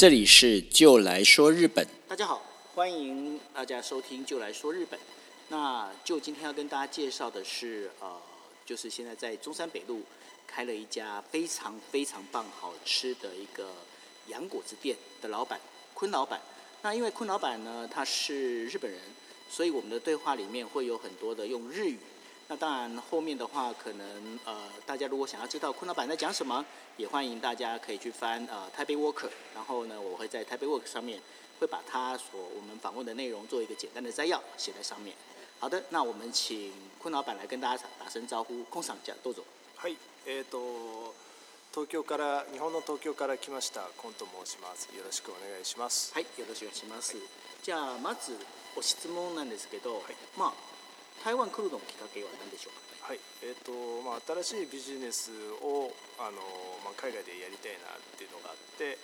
这里是就来说日本。大家好，欢迎大家收听就来说日本。那就今天要跟大家介绍的是，呃，就是现在在中山北路开了一家非常非常棒、好吃的一个洋果子店的老板坤老板。那因为坤老板呢，他是日本人，所以我们的对话里面会有很多的用日语。那当然，后面的话可能呃，大家如果想要知道坤老板在讲什么，也欢迎大家可以去翻呃台北 Worker，然后呢，我会在台北 Worker 上面会把他所我们访问的内容做一个简单的摘要写在上面。好的，那我们请坤老板来跟大家打声招呼。どうぞ。はい、えっ、と東京から日本の東京から来ましたコンと申します。よろしくお願いします。はい、よろしくお願いします。じゃあまずお質問なんですけど、まあ台湾来るのきっかけは何でしょうか、はいえーとまあ、新しいビジネスをあの、まあ、海外でやりたいなっていうのがあって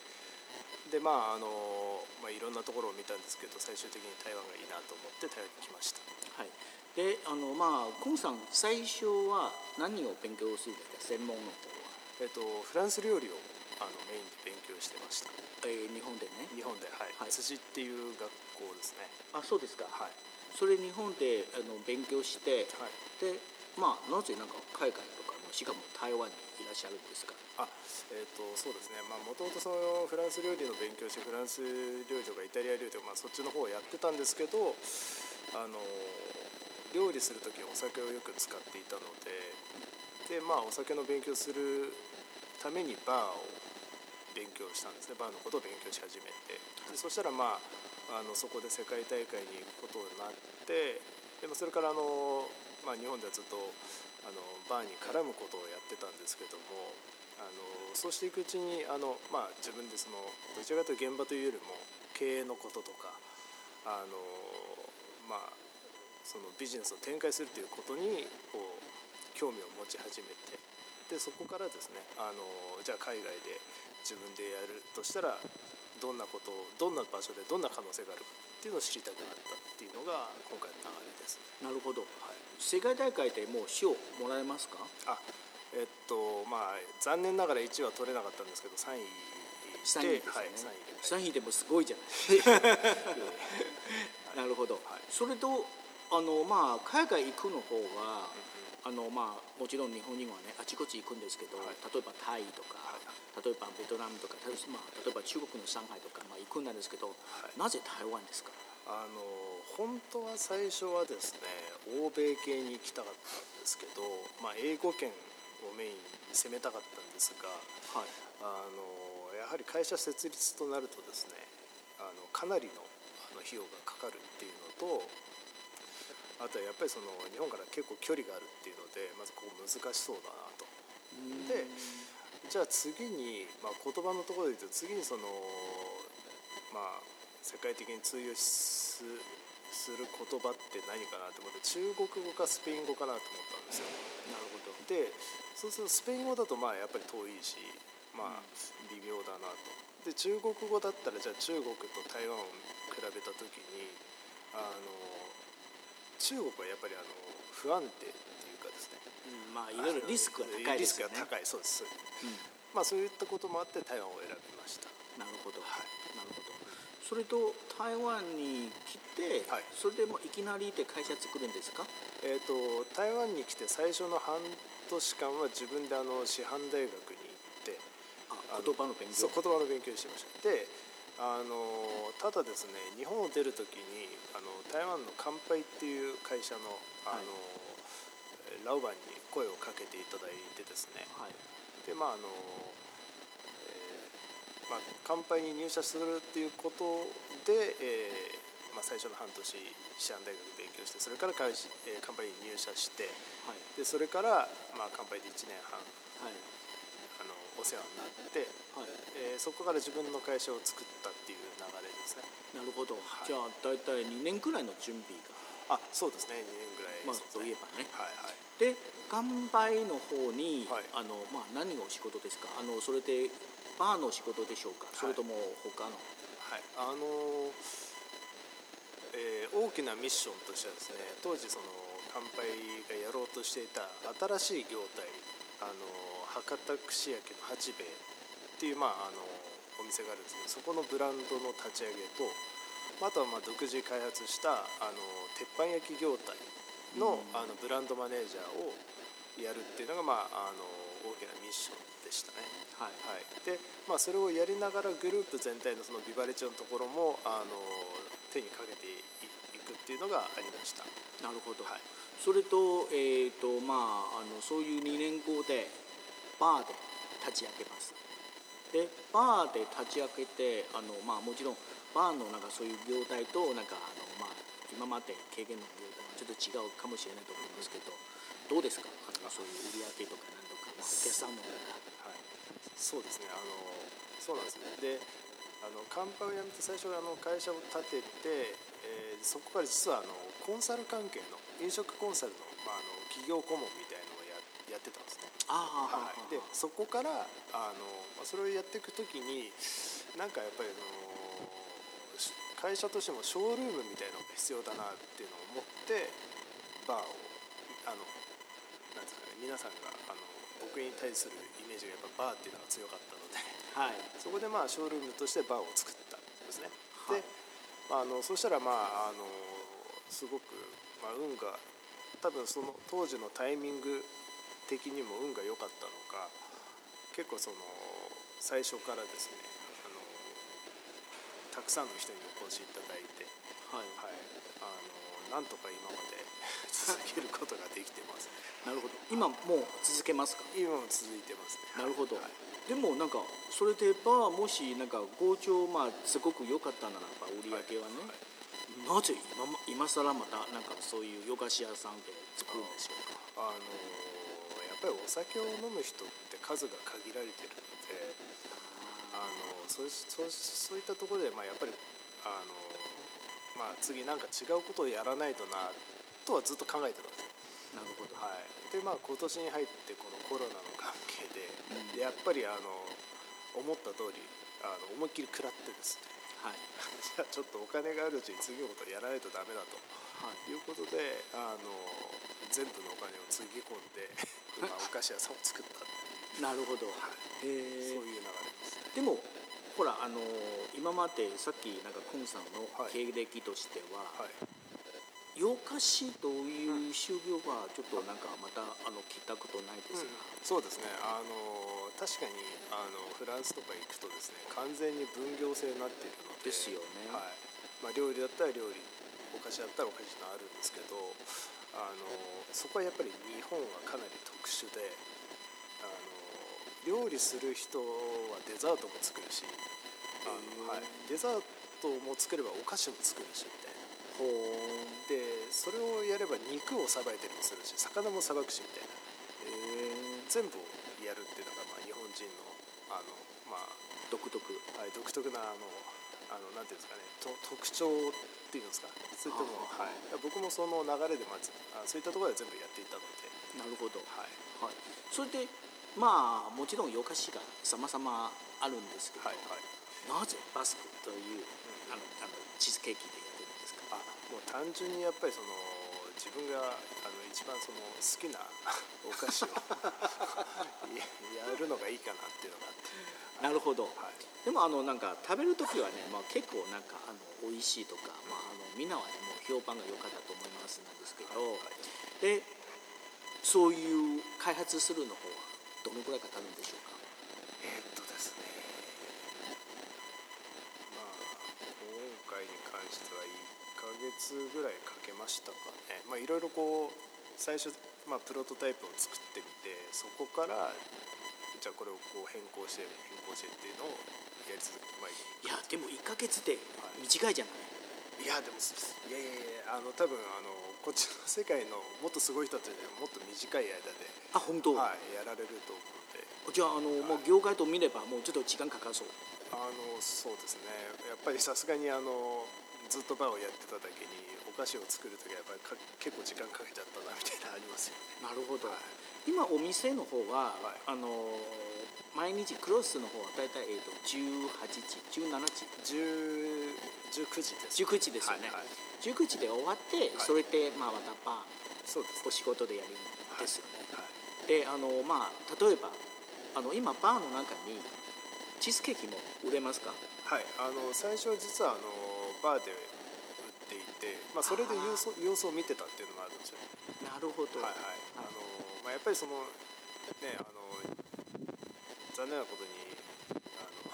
で、まああのまあ、いろんなところを見たんですけど最終的に台湾がいいなと思って台湾に来ました。はい。であのまあ、コンさん最初は何を勉強するんですか？専門の方は、えっと、フランス料理をあのメインで勉強してました、えー、日本でね。日本ではい、はい、辻っていう学校ですね。あそうですか。はいそれ日本であの勉強して、はい、でまあなぜなんか海外とかもしかも台湾にいらっしゃるんですか？あえーと、そうですね。もともとそのフランス料理の勉強してフランス料理とかイタリア料理とか、まあ、そっちの方をやってたんですけどあの料理する時お酒をよく使っていたのでで、まあ、お酒の勉強するためにバーを勉強したんですね。バーのことを勉強し始めて。でそしたらまああのそこで世界大会に行くことになってでもそれからあの、まあ、日本ではずっとあのバーに絡むことをやってたんですけどもあのそうしていくうちにあの、まあ、自分でそのどちらかというと現場というよりも経営のこととかあの、まあ、そのビジネスを展開するということにこう興味を持ち始めてでそこからですねあのじゃあ海外で自分でやるとしたらどんなことをどんな場所でどんな可能性があるかっていうのを知りたくなったっていうのが今回の流れです。なるほど、はい、世界大会でもう賞もらえますか？あえっとまあ残念ながら1位は取れなかったんですけど3位3位ですね、はい、3, 位でもすごいじゃない。なるほど、はい、それとあのまあ海外行くの方は、あのまあもちろん日本人はねあちこち行くんですけど、はい、例えばタイとか、例えばベトナムとか、まあ、例えば中国の上海とか、まあ、行くんですけど、はい、なぜ台湾ですか？あの本当は最初はですね欧米系に行きたかったんですけど、まあ、英語圏をメインに攻めたかったんですが、はい、あのやはり会社設立となるとですねあのかなりのあの費用がかかるっていうのとあとはやっぱりその日本から結構距離があるっていうのでまずここ難しそうだなと。でじゃあ次に、まあ、言葉のところで言うと次にそのまあ世界的に通用すする言葉って何かなと思って中国語かスペイン語かなと思ったんですよ。なるほどでそうするとスペイン語だとまあやっぱり遠いしまあ微妙だなと。で中国語だったらじゃあ中国と台湾を比べた時にあの中国はやっぱりあの不安定まあいろいろリスクが高いですね。リスクが高いそうです、うん、まあそういったこともあって台湾を選びました。なるほど、はい、なるほど。それと台湾に来て、はい、それでもいきなりで会社作るんですか？えっ、ー、と台湾に来て最初の半年間は自分であの師範大学に行ってあ言葉の勉強。そう言葉の勉強してました。であのただですね日本を出る時にあの台湾の乾杯っていう会社のあの、はい。ラウバンに声をかけていただいてですね、はい、でまああの、えーまあ、乾杯に入社するっていうことで、えーまあ、最初の半年シアン大学勉強してそれから会、えー、乾杯に入社して、はい、でそれから、まあ、乾杯で1年半、はい、あのお世話になって、はい。えー、そこから自分の会社を作ったっていう流れですね。なるほど、はい、じゃあ大体2年くらいの準備が。あそうですね。2年ぐらい、まあ、といえばね、はいはい、で乾杯の方に、はい、あのまあ、何がお仕事ですか？あのそれでバーの仕事でしょうか、それとも他の？はい。あのえー、大きなミッションとしてはですね当時その乾杯がやろうとしていた新しい業態あの博多串焼きの八兵衛っていう、まあ、あのお店があるんですけどそこのブランドの立ち上げとあとはまあ独自開発したあの鉄板焼き業態の,、あのブランドマネージャーをやるっていうのが、まあ、あの大きなミッションでしたね。はい、はい、で、まあ、それをやりながらグループ全体のそのビバレッジのところもあの手にかけていくっていうのがありました。なるほど、はい、それと,、えーとまあ、あのそういう2年後でバーで立ち上げます。でバーで立ち上げてあの、まあ、もちろんバーのなんかそういう業態となんかあの、まあ、今まで経験の業態ちょっと違うかもしれないと思いますけどどうですか？あのそういう売り上げとかなんとか、まあ、お客さんのはい、そうですね。あのそうなんですねであのカンパを辞めて最初あの会社を立てて、えー、そこから実はあのコンサル関係の飲食コンサルの,、まあ、あの企業顧問みたいのをややってたんですね。あはい、でそこからあの、まあ、それをやっていく時になんかやっぱりあの会社としてもショールームみたいのが必要だなっていうのを思ってバーをあのなんですかね皆さんがあの僕に対するイメージがやっぱバーっていうのが強かったので、はい、そこでまあショールームとしてバーを作ったんですね。はい、であのそしたらまああのすごく、まあ、運が多分その当時のタイミング的にも運が良かったのか結構その最初からですねたくさんの人にお越しいただいて、はい、はい、あのなんとか今まで 続けることができてます、なるほど。今もう続けますか？今も続いてますね。なるほど、はい、でもなんかそれでバーもしなんか好調まあすごく良かったならば売り上げはね、はい、なぜ今今更またなんかそういう洋菓子屋さんで作るんでしょうか？あのやっぱりお酒を飲む人って数が限られてるそうそうそういったところで、まあ、やっぱりあの、まあ、次なんか違うことをやらないとなとはずっと考えてたんですよ。なるほど、はい、でまあ今年に入ってこのコロナの関係でうん、でやっぱりあの思った通りあの思いっきり食らってですね、はい、じゃあちょっとお金があるうちに次のことをやらないとダメだと、はい、いうことであの全部のお金をつぎ込んで、まあ、お菓子屋さんを作ったなるほど、はい、そういう流れですでもほらあの今までさっきなんかクンさんの経歴としては、はい。洋菓子という就業はちょっとなんかまたあの聞いたことないですが、うん、そうですね。あの確かにあのフランスとか行くとですね完全に分業制になっているので。ですよね、はい。まあ、料理だったら料理お菓子だったらお菓子のあるんですけどあのそこはやっぱり日本はかなり特殊で料理する人はデザートも作るしあの、はい、デザートも作ればお菓子も作るしみたいな。でそれをやれば肉をさばいたりもするし魚もさばくしみたいな。全部やるっていうのが、まあ、日本人のあの、まあ、独特、はい、独特なあのあのなんていうんですかねと特徴っていうんですか。そういったもの、はい、僕もその流れでまずあそういったところで全部やっていたので。なるほど、はい。はい、それでまあもちろん洋菓子が様々あるんですけど、はいはい、なぜバスクという、あのあのチーズケーキでやってるんですか？あもう単純にやっぱりその自分があの一番その好きな お菓子を やるのがいいかなっていうのがあって。なるほど、はい、でもあのなんか食べる時はね、まあ、結構なんかあの美味しいとか、まあ、あのみんなはねもう評判が良かったと思いますなんですけど、はいはい、でそういう開発するの方はどのくらいかかるんでしょうか？えー、っとですね。まあ今回に関しては1か月ぐらいかけましたかね。まあいろいろこう最初、まあ、プロトタイプを作ってみてそこからじゃあこれをこう変更して変更してっていうのをやり続けてまあいい。やでも1か月って短いじゃない、い？やでもいやいやいやあの多分あのこっちの世界のもっとすごい人たちはもっと短い間であ本当？はい、やられると思うので。じゃああの、はい、もう業界と見ればもうちょっと時間かかるそう。あのそうですね。やっぱりさすがにあのずっとバーをやってただけにお菓子を作る時はやっぱり結構時間かけちゃったなみたいなありますよね。なるほど、はい、今お店の方は、はい、あの毎日クロスの方は大体、えーと、18時17時。19時です。19時ですよね、はいはい、19時で終わって、それで、まあ、またバーそうです、お仕事でやるんですよね、はい、であのまあ例えばあの今バーの中にチーズケーキも売れますか？はい。あの最初は実はあのバーで売っていて、まあ、それで様子様子を見てたっていうのもあるんですよ。なるほど。はいはい。あの、まあ、やっぱりそのねあの残念なことにあの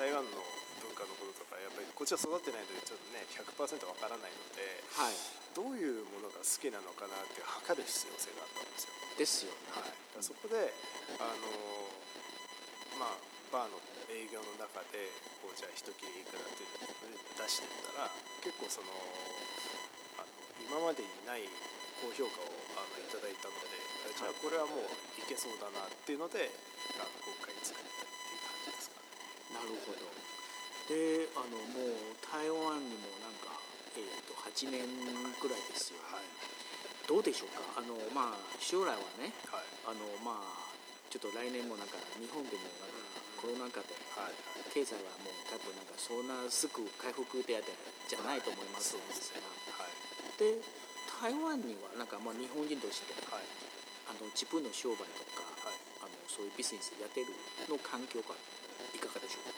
台湾の文化のこととかやっぱりこっちは育ってないのでちょっとね100%わからないので、はい、どういうものが好きなのかなって測る必要性があったんですよ。ですよね。はい、そこであのまあバーの営業の中でこうじゃあ一切れいくらって出してったら結構そのあの今までにない高評価をあのいただいたのでじゃあこれはもういけそうだなっていうのであの今回作ったっていう感じですかね。なるほど。であのもう台湾にもなんか、えーと、8年ぐらいですよ、はい、どうでしょうか？あの、まあ、将来はね、はい、あのまあ、ちょっと来年もなんか日本でもなんかコロナ禍で、経済はもう多分なんかそんなすぐ回復でじゃないと思います。んですが、はい、で台湾にはなんかまあ日本人として、はい、あの自分の商売とか、そういうビジネスやってるの環境がいかがでしょう？か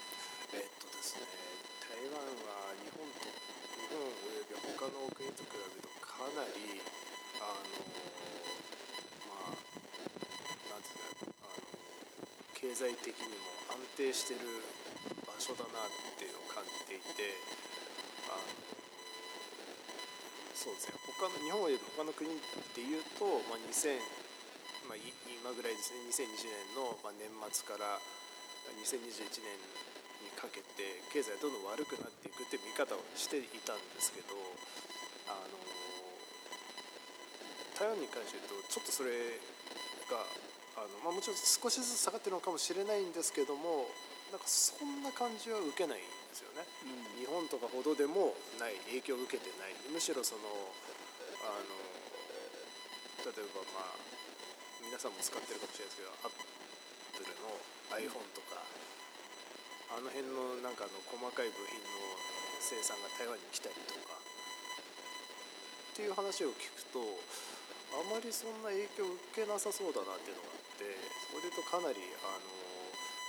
えっとですね台湾は日本と日本および他の国と比べるとかなりあのまあなんていうかあの経済的にも安定してる場所だなっていうのを感じていてあのそうですね他の日本および他の国っていうと、まあ、2000まあ、今ぐらいですね。2020年の、まあ、年末から2021年にかけて経済どんどん悪くなっていくっていう見方をしていたんですけどあの台湾に関して言うとちょっとそれがあの、まあ、もちろん少しずつ下がってるのかもしれないんですけどもなんかそんな感じは受けないんですよね、うん、日本とかほどでもない影響を受けてない。むしろそのあの例えばまあ皆さんも使ってるかもしれないですけどアップルの iPhone とかあの辺のなんかの細かい部品の生産が台湾に来たりとかっていう話を聞くとあまりそんな影響を受けなさそうだなっていうのがあってそれとかなりあの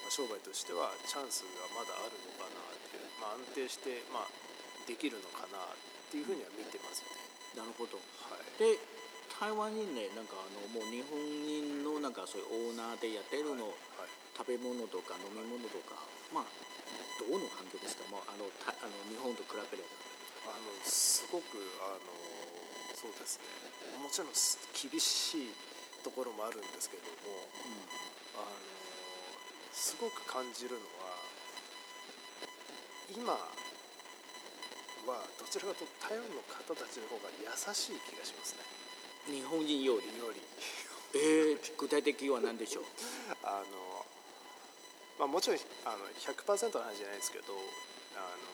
商売としてはチャンスがまだあるのかなっていう、まあ、安定して、まあ、できるのかなっていうふうには見てますね。なるほど、はい、で台湾にねなんかあのもう日本人のなんかそういうオーナーでやってるの、はいはい、食べ物とか飲み物とか、まあどうの環境ですか、まあ、あのたあの日本と比べれば。あのすごくあのそうですね。もちろん厳しいところもあるんですけども、うん、あのすごく感じるのは今はどちらかというと台湾の方たちの方が優しい気がしますね日本人よりよりえー、具体的は何でしょう？あのまあ、もちろんあの100%の話じゃないですけどあの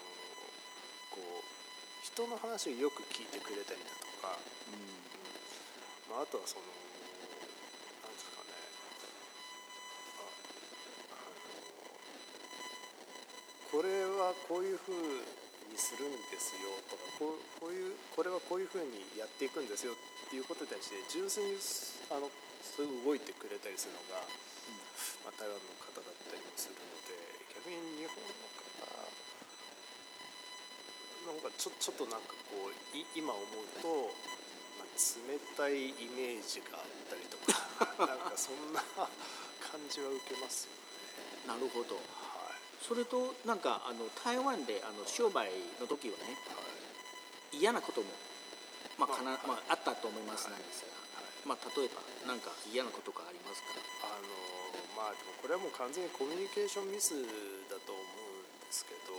こう人の話をよく聞いてくれたりだとか、うん。まあ、あとはそのなんですかね。ああのこれはこういうふうにするんですよとかこうこういうこれはこういうふうにやっていくんですよっていうことに対して純粋にあのそういう動いてくれたりするのが、うんまあ、台湾の方だったりもするので逆に日本の方なんかちょちょっとなんかこうい今思うと、まあ、冷たいイメージがあったりとか なんかそんな感じは受けますよね。なるほど、はい、それとなんかあの台湾であの商売の時はね、はい、嫌なことも、まあかなまあ、あったと思いますなんですが、まあ、例えば何か嫌なことがありますか？あのまあでもこれはもう完全にコミュニケーションミスだと思うんですけど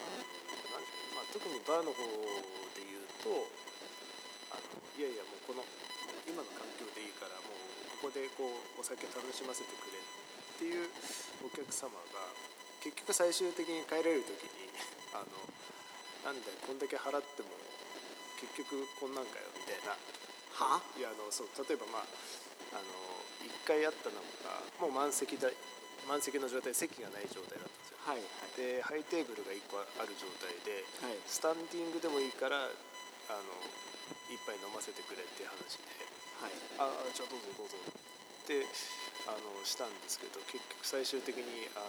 あのまあ、特にバーの方で言うとあのいやいやもうこの今の環境でいいからもうここでこうお酒楽しませてくれっていうお客様が結局最終的に帰れる時にあのなんだよこんだけ払っても結局こんなんかよみたいな。いやあのそう例えばまああの1回あったのがもう満席だ満席の状態席がない状態だったんですよ、はいはい、でハイテーブルが1個ある状態で、はい、スタンディングでもいいからあの一杯飲ませてくれっていう話で「はい、ああじゃあどうぞどうぞ」ってああのしたんですけど結局最終的にあの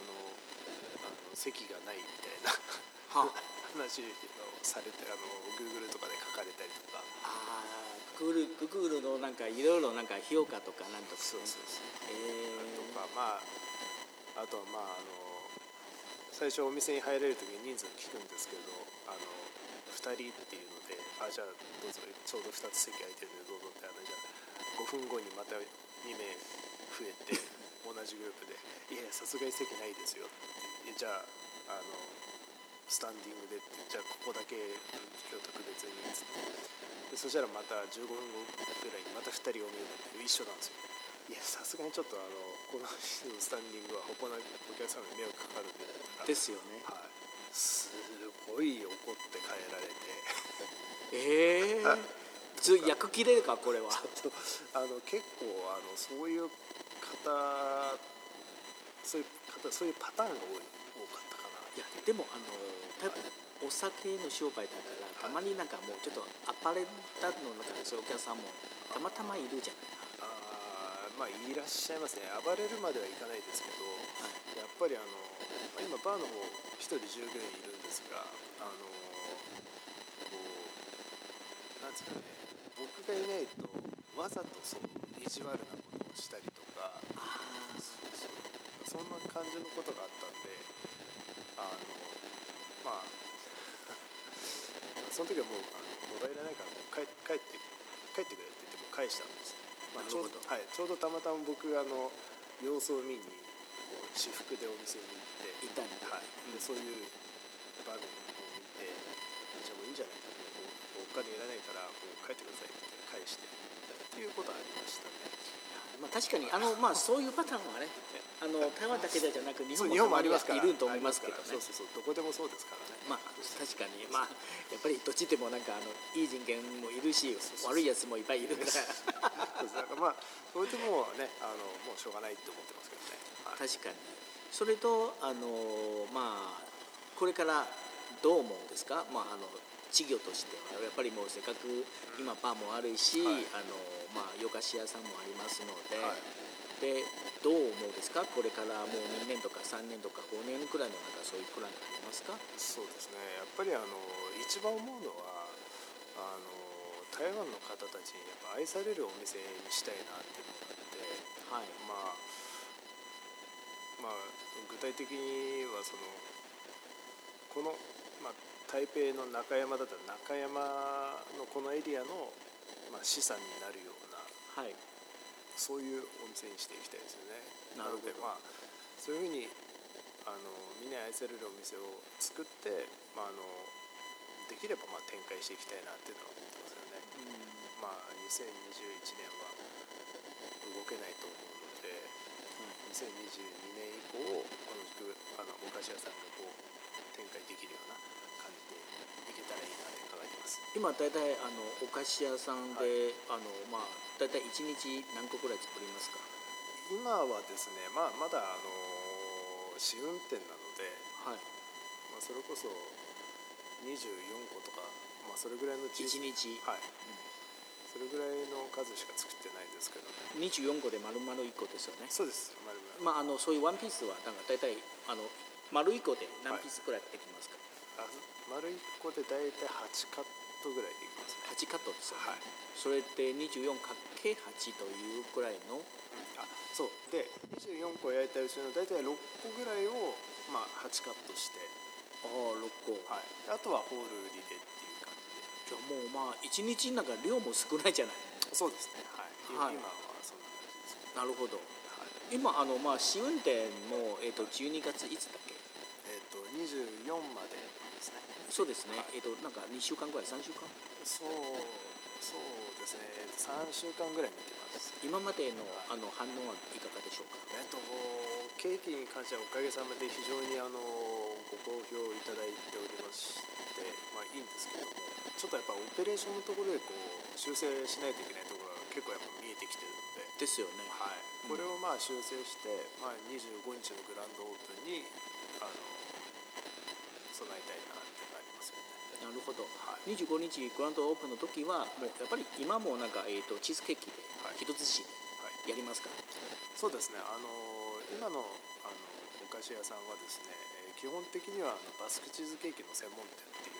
あの席がないみたいな 話をされてあの Google とかで書かれたりとか。ああ Google, Google のなんかいろいろなんか評価とかなんとか、ね、そうそうそうえー、とかまああとはまああの最初お店に入れる時に人数聞くんですけどあの2人っていうのであじゃあどうぞちょうど2つ席空いてるんでどうぞってあのじゃあ5分後にまた2名増えて同じグループで「いやさすがに席ないですよ」って。じゃああのスタンディングでってじゃあここだけ今日特別にっつって。でそしたらまた15分後ぐらいにまた2人お見えになって一緒なんですよ。いやさすがにちょっとあのこのスタンディングは他のお客さんに迷惑かかるんでですよね。はい。すごい怒って帰られて。ええー、ちょ役切れるかこれは。あの結構あのそういう方そういう方そういうパターンが多いいやでもあの多分お酒の商売だからたまになんかもうちょっとアパレルだの中でそういうお客さんもたまたまいるじゃない。あまあいらっしゃいますね。暴れるまではいかないですけど、はい、やっぱりあの、まあ、今バーの方1人従業員いるんですがあのこうなんですかね僕がいないとわざとそう意地悪なことをしたりとかそうそう。そんな感じのことがあったんであのまあ その時はもうあのもらえないから帰帰って帰ってくれって言っても返したんです。まあ、ちょうどはい、ちょうどたまたま僕があの様子を見に私服でお店に行って。いたんはい、でそういう場面を見てじゃあもういいんじゃないかお金いらないからもう帰ってくださいって返して。っていうことはありましたね。まあ、確かにあの、まあ、そういうパターンはねあの台湾だけじゃなく日本もありますいると思いますけどね。そうそうそう。どこでもそうですからね。まあ確かに。まあやっぱりどっちでもなんかあのいい人間もいるし悪いやつもいっぱいいるから。だからまあそれでもねあのもうしょうがないと思ってますけどね、はい、確かに。それとあのまあこれからどう思うんですか、まあ、あの稚魚として。はやっぱりもうせっかく今パンもあるし、はい、あのまあ、洋菓子屋さんもありますので、はい、でどう思うですか？これからもう2年とか3年とか5年くらいの中そういうプランがありますか？そうですね。やっぱりあの一番思うのはあの台湾の方たちにやっぱ愛されるお店にしたいなっていうのがあって、はい、まあまあ具体的にはそのこの、まあ、台北の中山だったら中山のこのエリアの、まあ、資産になるようはい、そういうお店にしていきたいですよね。なのでまあそういうふうにあのみんなに愛されるお店を作って、まあ、あのできればまあ展開していきたいなっていうのは思ってますよね、まあ2021年は動けないと思うので、うん、2022年以降このあのお菓子屋さんがこう展開できるような感じでいけたらいいなと考えてます今大体あのお菓子屋さんで、はい、あのまあ大体1日何個ぐらい作りますか？今はですね、まあ、まだあの試運転なので、はい。まあ、それこそ24個とか、まあ、それぐらいの1日？はい、うん、それぐらいの数しか作ってないんですけど、ね、24個で丸々1個ですよね。そうです。丸々、まあ、あのそういうワンピースはなんか大体あの丸1個で何ピースくらいできますか、はい、あ丸1個で大体8カットぐらいできますね。8カットですよね、はい、それって 24×8 というくらいの、うん、あそう。で24個焼いたうちの大体6個ぐらいを、まあ、8カットして。ああ6個、はい、あとはホール売りでっていう感じで。じゃあもうまあ1日なんか量も少ないじゃない。そうですね。はい、はい、今はそんな感じです。なるほど、はい、今あのまあ試運転も、えーと、と12月いつだっけ？えっ、ー、と24までそうですね、はい、えっ、となんか2週間ぐらい3週間？そうそうですね。3週間ぐらい見てます。今までのあの反応はいかがでしょうか？えっとケーキに関してはおかげさまで非常にあのご好評いただいておりましてまあいいんですけどもちょっとやっぱオペレーションのところでこう修正しないといけないところが結構やっぱ見えてきてるので。ですよね。はい。これをまあ修正して、まあ、25日のグランドオープンにあの備えたいななるほど、はい、25日グランドオープンの時はもうやっぱり今もなんか、えーと、チーズケーキで一やりますか？そうですね。あの今のあのお菓子屋さんはですね基本的にはあのバスクチーズケーキの専門店っていう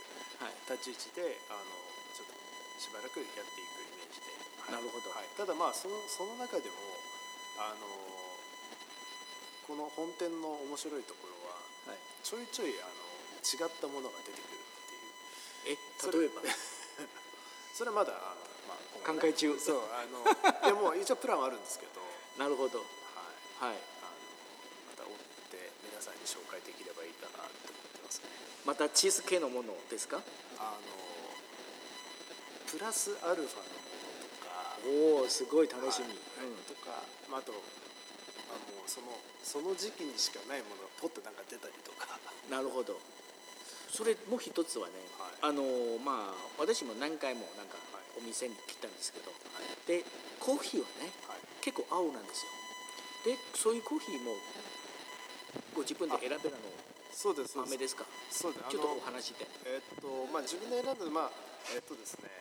立ち位置で、あのちょっとしばらくやっていくイメージで、はい、なるほど、はい、ただまあそのその中でもあのこの本店の面白いところは、はい、ちょいちょいあの違ったものが出てくるえ例えば？それはまだまあ、考え中。そうあの でも一応プランはあるんですけど。なるほど。はい、はい、あのまた追って皆さんに紹介できればいいかなと思ってますね。またチーズ系のものですか？あのプラスアルファのものとか。おおすごい楽しみ、はい、うん、とか、まあ、あとあもうそのその時期にしかないものがポッとなんか出たりとか。なるほどそれもう一つはね、はい、あのまあ私も何回もなんかお店に来たんですけど、はい、でコーヒーはね、はい、結構青なんですよ。でそういうコーヒーもご自分で選べるのそうです豆です。か？そうです。ちょっとお話で。えー、っとまあ自分で選んだまあえー、っとですね、えー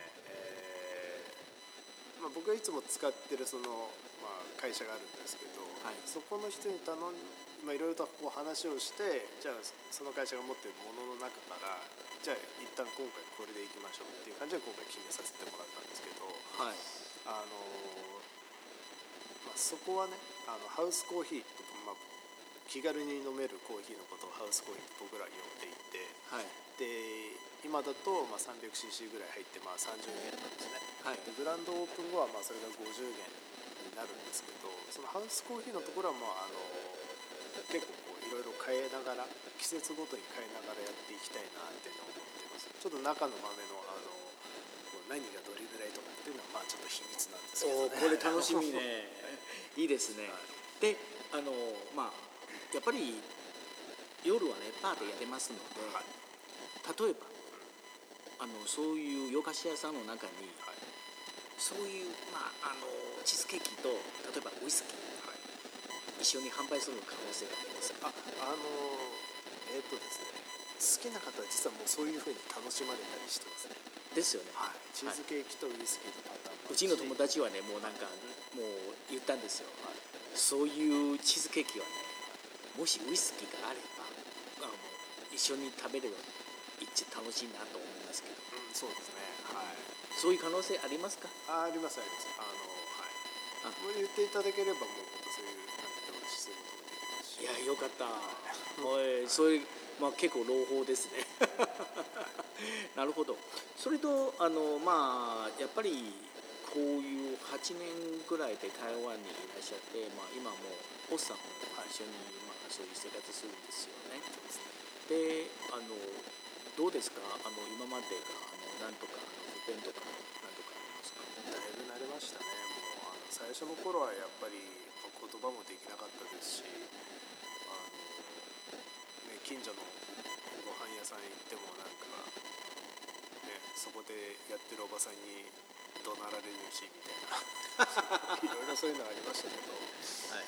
まあ、僕がいつも使ってるその、まあ、会社があるんですけど、はい、そこの人に頼んまあ、いろいろとこう話をしてじゃあその会社が持ってるものの中からじゃあ一旦今回これでいきましょうっていう感じで今回決めさせてもらったんですけど、はい、あのまあ、そこはねあのハウスコーヒーと、まあ、気軽に飲めるコーヒーのことをハウスコーヒーって僕ら呼んでいて、はい、で今だとまあ 300cc ぐらい入ってまあ30元なんですね、はい、でグランドオープン後はまあそれが50元になるんですけどそのハウスコーヒーのところはまああの結構こういろいろ変えながら季節ごとに変えながらやっていきたいなっていうのを思ってます。ちょっと中の豆のあの何がどれぐらいとかっていうのはまあちょっと秘密なんですけど、ね、これ楽しみね。い。いですね、はい、であのまあやっぱり夜はねパーでやれますので、はい、例えばあのそういう洋菓子屋さんの中に、はい、そういう、まあ、あのチーズケーキと例えばウイスキー一緒に販売する可能性がありますああのえっ、ー、とですね好きな方は実はもうそういうふうに楽しまれたりしてますね。ですよね、はい、チーズケーキとウイスキーのパタ。ーンうちの友達はねもうなんかもう言ったんですよ、はい、そういうチーズケーキはねもしウイスキーがあればあの一緒に食べれば一番楽しいなと思いますけど、うん、そうですね。はい。そういう可能性ありますか？ああります。あります。あのはい。あ言ってい。ただければもうそういうい。やよかった。おいそれ、まあ、結構朗報ですね。なるほど。それとあのまあやっぱりこういう8年ぐらいで台湾にいらっしゃって、まあ、今もおっさんも一緒に、まあ、そういう生活するんですよね。であのどうですか？あの今までがあのなんとか不便とかなんとかありますか？だいぶ慣れましたね。もうあの最初の頃はやっぱり言葉もできなかったですし近所のご飯屋さん行ってもなんか、ね、そこでやってるおばさんに怒鳴られるしみたいな。いろいろそういうのありましたけど、はい、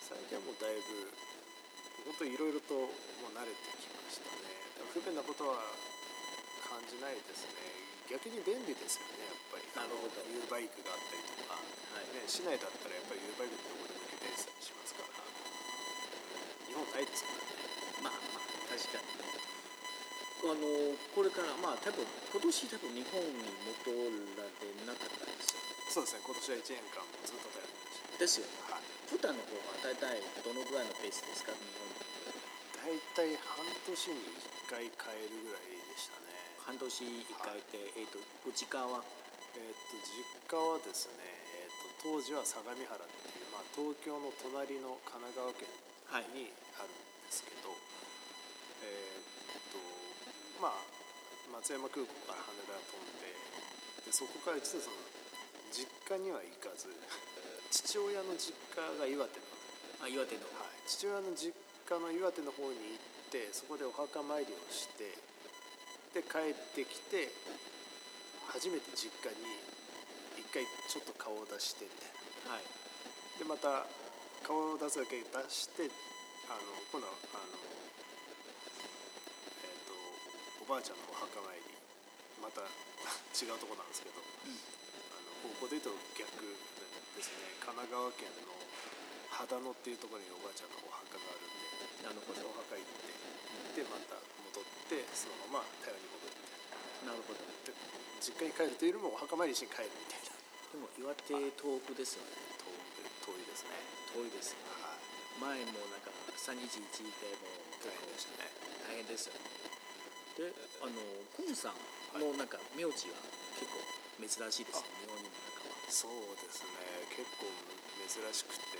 最近はもうだいぶ本当いろいろともう慣れてき不便なことは感じないですね。逆に便利ですよねやっぱり。なるほど。U バイクがあったりとか、はい。ね、市内だったらやっぱり U バイクってどこでも行けたりしますから。日本ないですからね。まあまあ確かに。あのこれからまあ多分今年多分日本に戻られなかったですよ。ねそうですね。今年は1年間ずっと頼りました。ですよね、はい、普段の方は大体どのぐらいのペースですか日本大体半年に1回変えるぐらいでしたね。半年1回って、はい、えっ、ー、とご実家は？えっ、ー、と実家はですね、えーと、当時は相模原っていう、まあ、東京の隣の神奈川県にあるんですけど、はいえー、っとまあ松山空港から羽田飛んででそこから実はその実家には行かず 父親の実家が岩手のあ岩手の、はい、父親の実家の岩手の方に行ってそこでお墓参りをしてで帰ってきて初めて実家に一回ちょっと顔を出してみたいな、はい、でまた顔を出すだけ出してあの今度はあのばあちゃんのお墓参り。また違うとこなんですけど、うん、あの高校でいうと逆ですね。神奈川県の秦野っていうところにおばあちゃんのお墓があなるほどお墓行ってでまた戻ってそのまま台湾に戻るみたいな。るほど。で実家に帰るというよりもお墓参りしに帰るみたいな。でも岩手遠くですよね。遠い遠いですね。遠いですね。はい。前もなんか311でも大変でしたね大変ですよね。であのコンさんのなんか名字は結構珍しいですね。日本にもそうですね。結構珍しくて、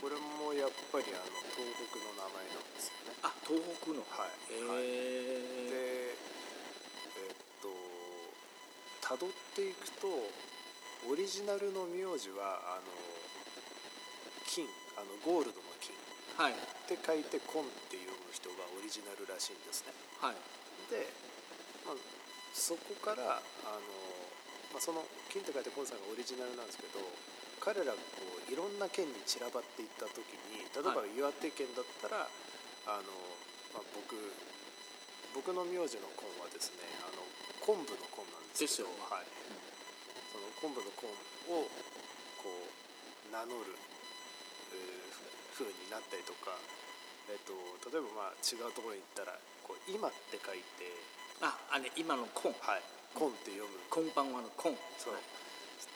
これもやっぱりあの東北の名前なんですよね。あ東北の。はい。へはいえでえっとたどっていくとオリジナルの名字はあの金あのゴールドの金。はい。って書いてコンって読む人がオリジナルらしいんですね。はい。で、まあ、そこからあの、まあ、その金って書いてコンさんがオリジナルなんですけど彼らがこういろんな県に散らばっていった時に例えば岩手県だったら、あのまあ、僕僕の名字の昆はですねあの昆布の昆なんですけどはい、その昆布の昆をこう名乗る風になったりとか、えっと例えばまあ違うところに行ったらこう「今」って書いてああれ今のコン「はい」「昆」って読む。コンパンはのコン。そう。っ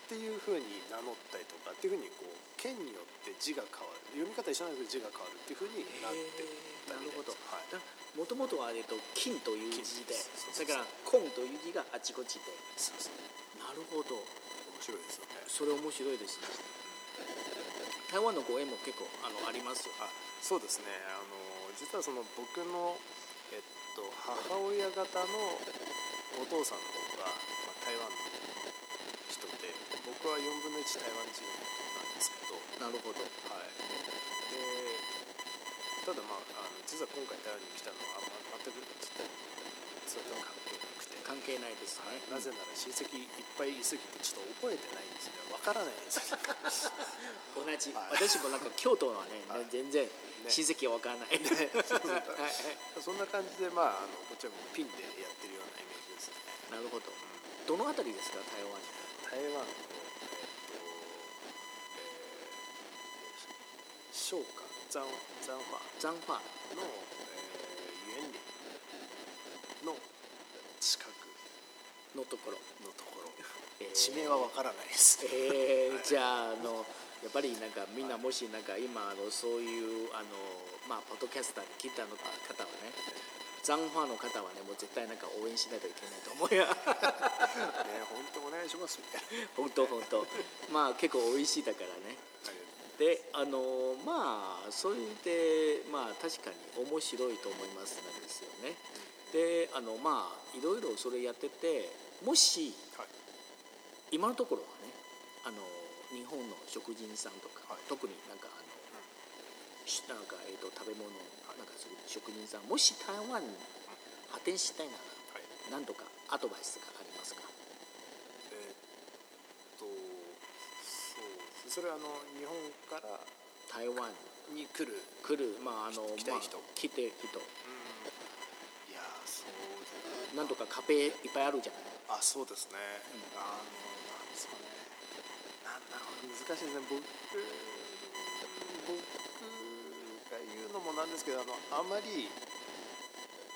ていうふうに名乗ったりとかっていうふうにこう県によって字が変わる。読み方一緒なんですけど字が変わるっていうふうになってったなるほどみたい。です。はいもともとは、えっと、金という字で金そうそうそう。だからコンという字があちこちで。そうそう。なるほど。面白いですよね。それ面白いですね。台湾のご縁も結構あのありますよ。あそうですね。あの実はその僕の、えっと、母親方のお父さんの方が、まあ、台湾の人で僕は4分の1台湾人なんですけど、なるほど。はい、でただまああの実は今回台湾に来たのは、まあ、全くちょっとそれとは関係なくて。関係ないですね、なぜなら親戚いっぱいいすぎてちょっと覚えてないんですねわからないんですよ。同じ、はい。私もなんか京都はね、はい。全然親戚は分からない、ね。そうそうはい。そんな感じでまああのこっちはもうピンでやってるようなイメージですね。なるほど。どのあたりですか台湾。台湾商家残残華残華の、えー、ユエンリの近くのところ。のところ。えー。地名はわからないです。えー、じゃああのやっぱりなんかみんなもしなんか今あのそういうあのまあポッドキャスターで聞いたの方はね残華の方はねもう絶対なんか応援しないといけないと思うよ。ね本当お願いしますみたいな。本当本当。まあ結構美味しいだからねであのまあそれでまあ確かに面白いと思いますなんですよね。であのまあいろいろそれやっててもしはい。今のところはねあの日本の食人さんとか、はい。特になんかあの、しなんか、えー、と食べ物なんかする職人さんもし台湾に発展したいならはい。何とかアドバイスがありますかえーっとそれはあの日本から台湾に来る来るまああの来たい人。まあ、来てる人。いやーそうだなんとかカフェいっぱいあるじゃない。あそうですね、あのなんですかね。なんだろう難しいですね。僕僕が言うのもなんですけどあのあまり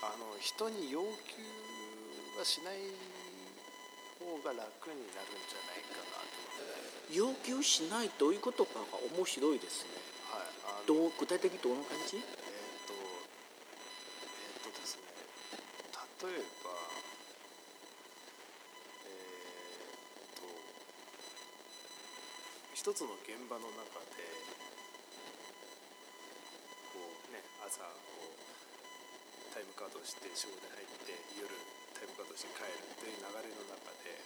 あの人に要求はしない方が楽になるんじゃない要求しないどういうことかが面白いですね。はいどう具体的にどんな感じ？えっ、とえっ、とですね例えばえっ、と一つの現場の中でこうね朝こうタイムカードして仕事に入って夜タイムカードして帰るっていう流れの中で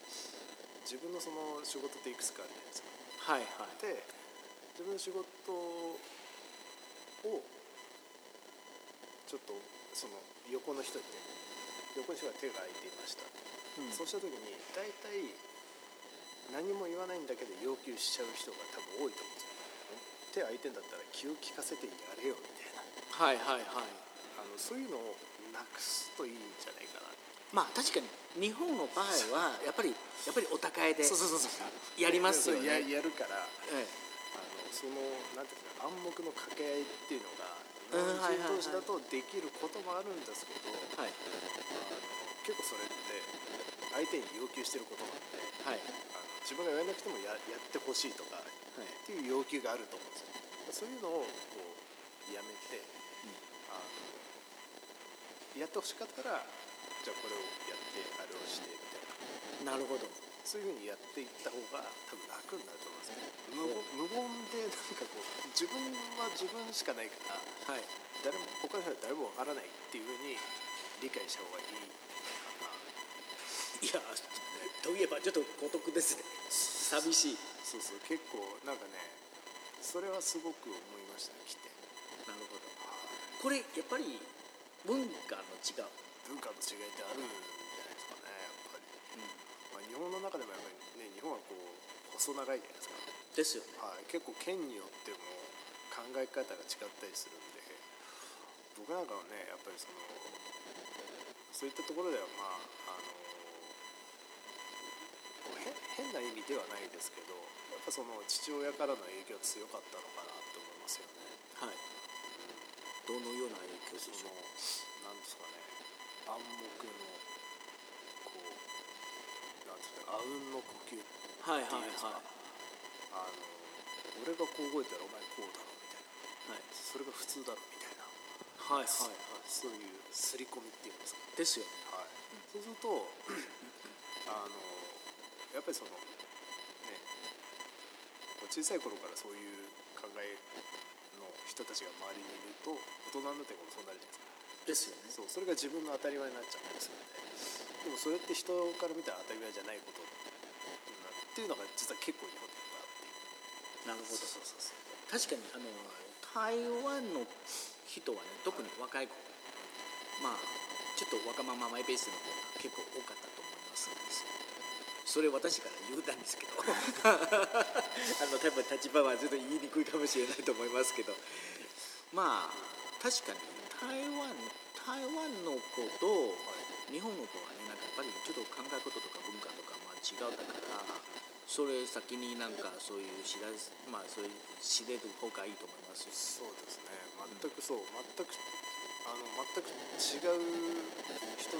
自分のその仕事っていくつかあるじゃないですか。はいはい。で自分の仕事をちょっとその横の人にね横の人が手が空いていました、うん。そうした時に大体何も言わないんだけど要求しちゃう人が多分多いと思うんですよ。手空いてんだったら気を利かせてやれよみたいな。はいはいはい。あのそういうのをなくすといいんじゃないかな。っまあ確かに日本の場合はやっぱりやっぱりお高いでやりますよね。ややるからえあのそのなんていうか暗黙の掛け合いっていうのがうんはいはいはい。日本人同士だとできることもあるんですけど、えはい。あの結構それって相手に要求してることなんではい。あの自分がやらなくてもややってほしいとかっていう要求があると思うんですよ。そういうのをこうやめて、あのやってほしかったらじゃあこれをやってあれをしてみたいな。なるほど。そういうふうにやっていった方が多分楽になると思いますね無言無言でなんかこう自分は自分しかないからはい。誰も他の人は誰もわからないっていうふうに理解した方がいいかいやといえばちょっと孤独ですね。寂しい。なそうそう結構なんかねそれはすごく思いましたね来て。なるほど。これやっぱり文化の違う、文化の違いってあるんじゃないですかねやっぱり、まあ、日本の中でもやっぱりね日本はこう細長いじゃないですか。ですよね。はい、結構県によっても考え方が違ったりするんで僕なんかはねやっぱりそのそういったところではまああの変な意味ではないですけどやっぱその父親からの影響強かったのかなと思いますよね。はい。どのような影響そのでしょう？なんですかね暗黙のこうなんですかあうんの呼吸ってはいはいいうんですか。はあの俺がこう動いたらお前こうだろみたいな。いはい。それが普通だろみたいな。はいはいはい。そういう刷り込みっていうんですか、ですよね。はい。そうすると あのやっぱりそのね小さい頃からそういう考えの人たちが周りにいると大人になってもそうなるじゃないですかですよね。そうそれが自分の当たり前になっちゃったりするんででもそれって人から見たら当たり前じゃないことっていうのが実は結構日本であってなるほど。そうそうそう確かにあの台湾の人はね特に若い子まあちょっとわがままマイペースの方が結構多かったと思いますそれ私から言うたんですけど。あの多分立場はちょっと言いにくいかもしれないと思いますけど。まあ確かに台湾台湾の子と日本の子はねなんかやっぱりちょっと考え方とか文化とかまあ違うだからそれ先になんかそういう知らずまあそういう知れる方がいいと思いますよ。そうですね。全くそう全くあの全く違う人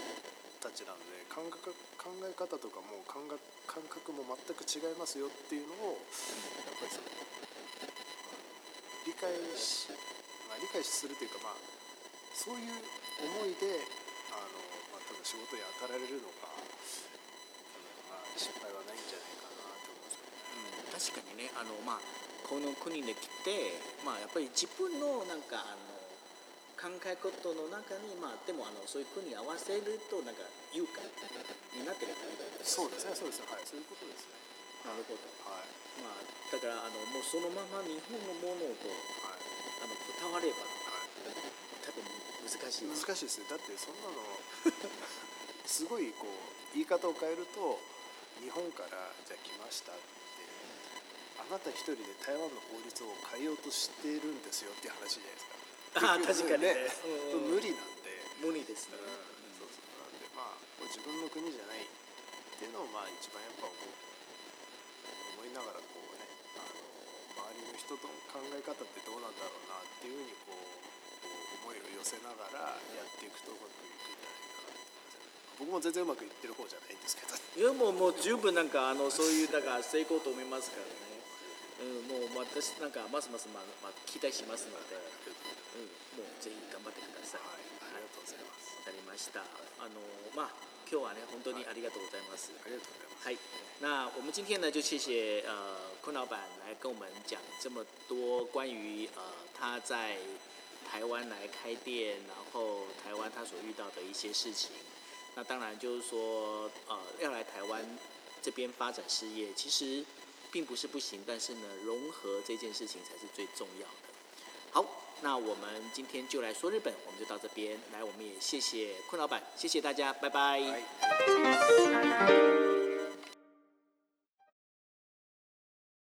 たちなんで感覚考え方とかも感覚感覚も全く違いますよっていうのをやっぱりその理解し、まあ、理解するというかまあそういう思いであの、まあ、多分仕事に当たられるのが、まあ、失敗はないんじゃないかなと思いますよね。うん、確かにね。あの、まあ、この国で来て、まあ、やっぱり自分のなんかあの考え方の中に、まあ、でもあのそういう国に合わせるとなんか優雅になってるそうですねそうですね。はいそういうことですね。なるほど、はい。まあ、だからあのもうそのまま日本のものとはい。あのこだわれば難しいです難しいですね。だってそんなの すごいこう言い方を変えると日本からじゃあ来ましたってあなた一人で台湾の法律を変えようとしてるんですよっていう話じゃないですか。あ確かにね。うんうん。無理なんで、無理ですね、そうそう。なんでまあ自分の国じゃないっていうのをまあ一番やっぱ思う思いながらこうねあの周りの人との考え方ってどうなんだろうなっていうふうにこう思いを寄せながらやっていくとうまくいくんじゃないかな。僕も全然うまくいってる方じゃないんですけど。いやもうもう十分なんかあのそういうだから成功と思いますからね、うん、もう私なんかますますまあ、まあ、期待しますので、うん、もうぜひ頑張ってください。はいありがとうございます。わかりました。啊，まあ今日はね本当にありがとうございます。ありがとうございます。嗨，那我们今天呢就谢谢呃坤老板来跟我们讲这么多关于呃他在台湾来开店，然后台湾他所遇到的一些事情。那当然就是说呃要来台湾这边发展事业，其实并不是不行，但是呢融合这件事情才是最重要的。好，那我们今天就来说日本，我们就到这边来，我们也谢谢坤老板，谢谢大家，拜拜。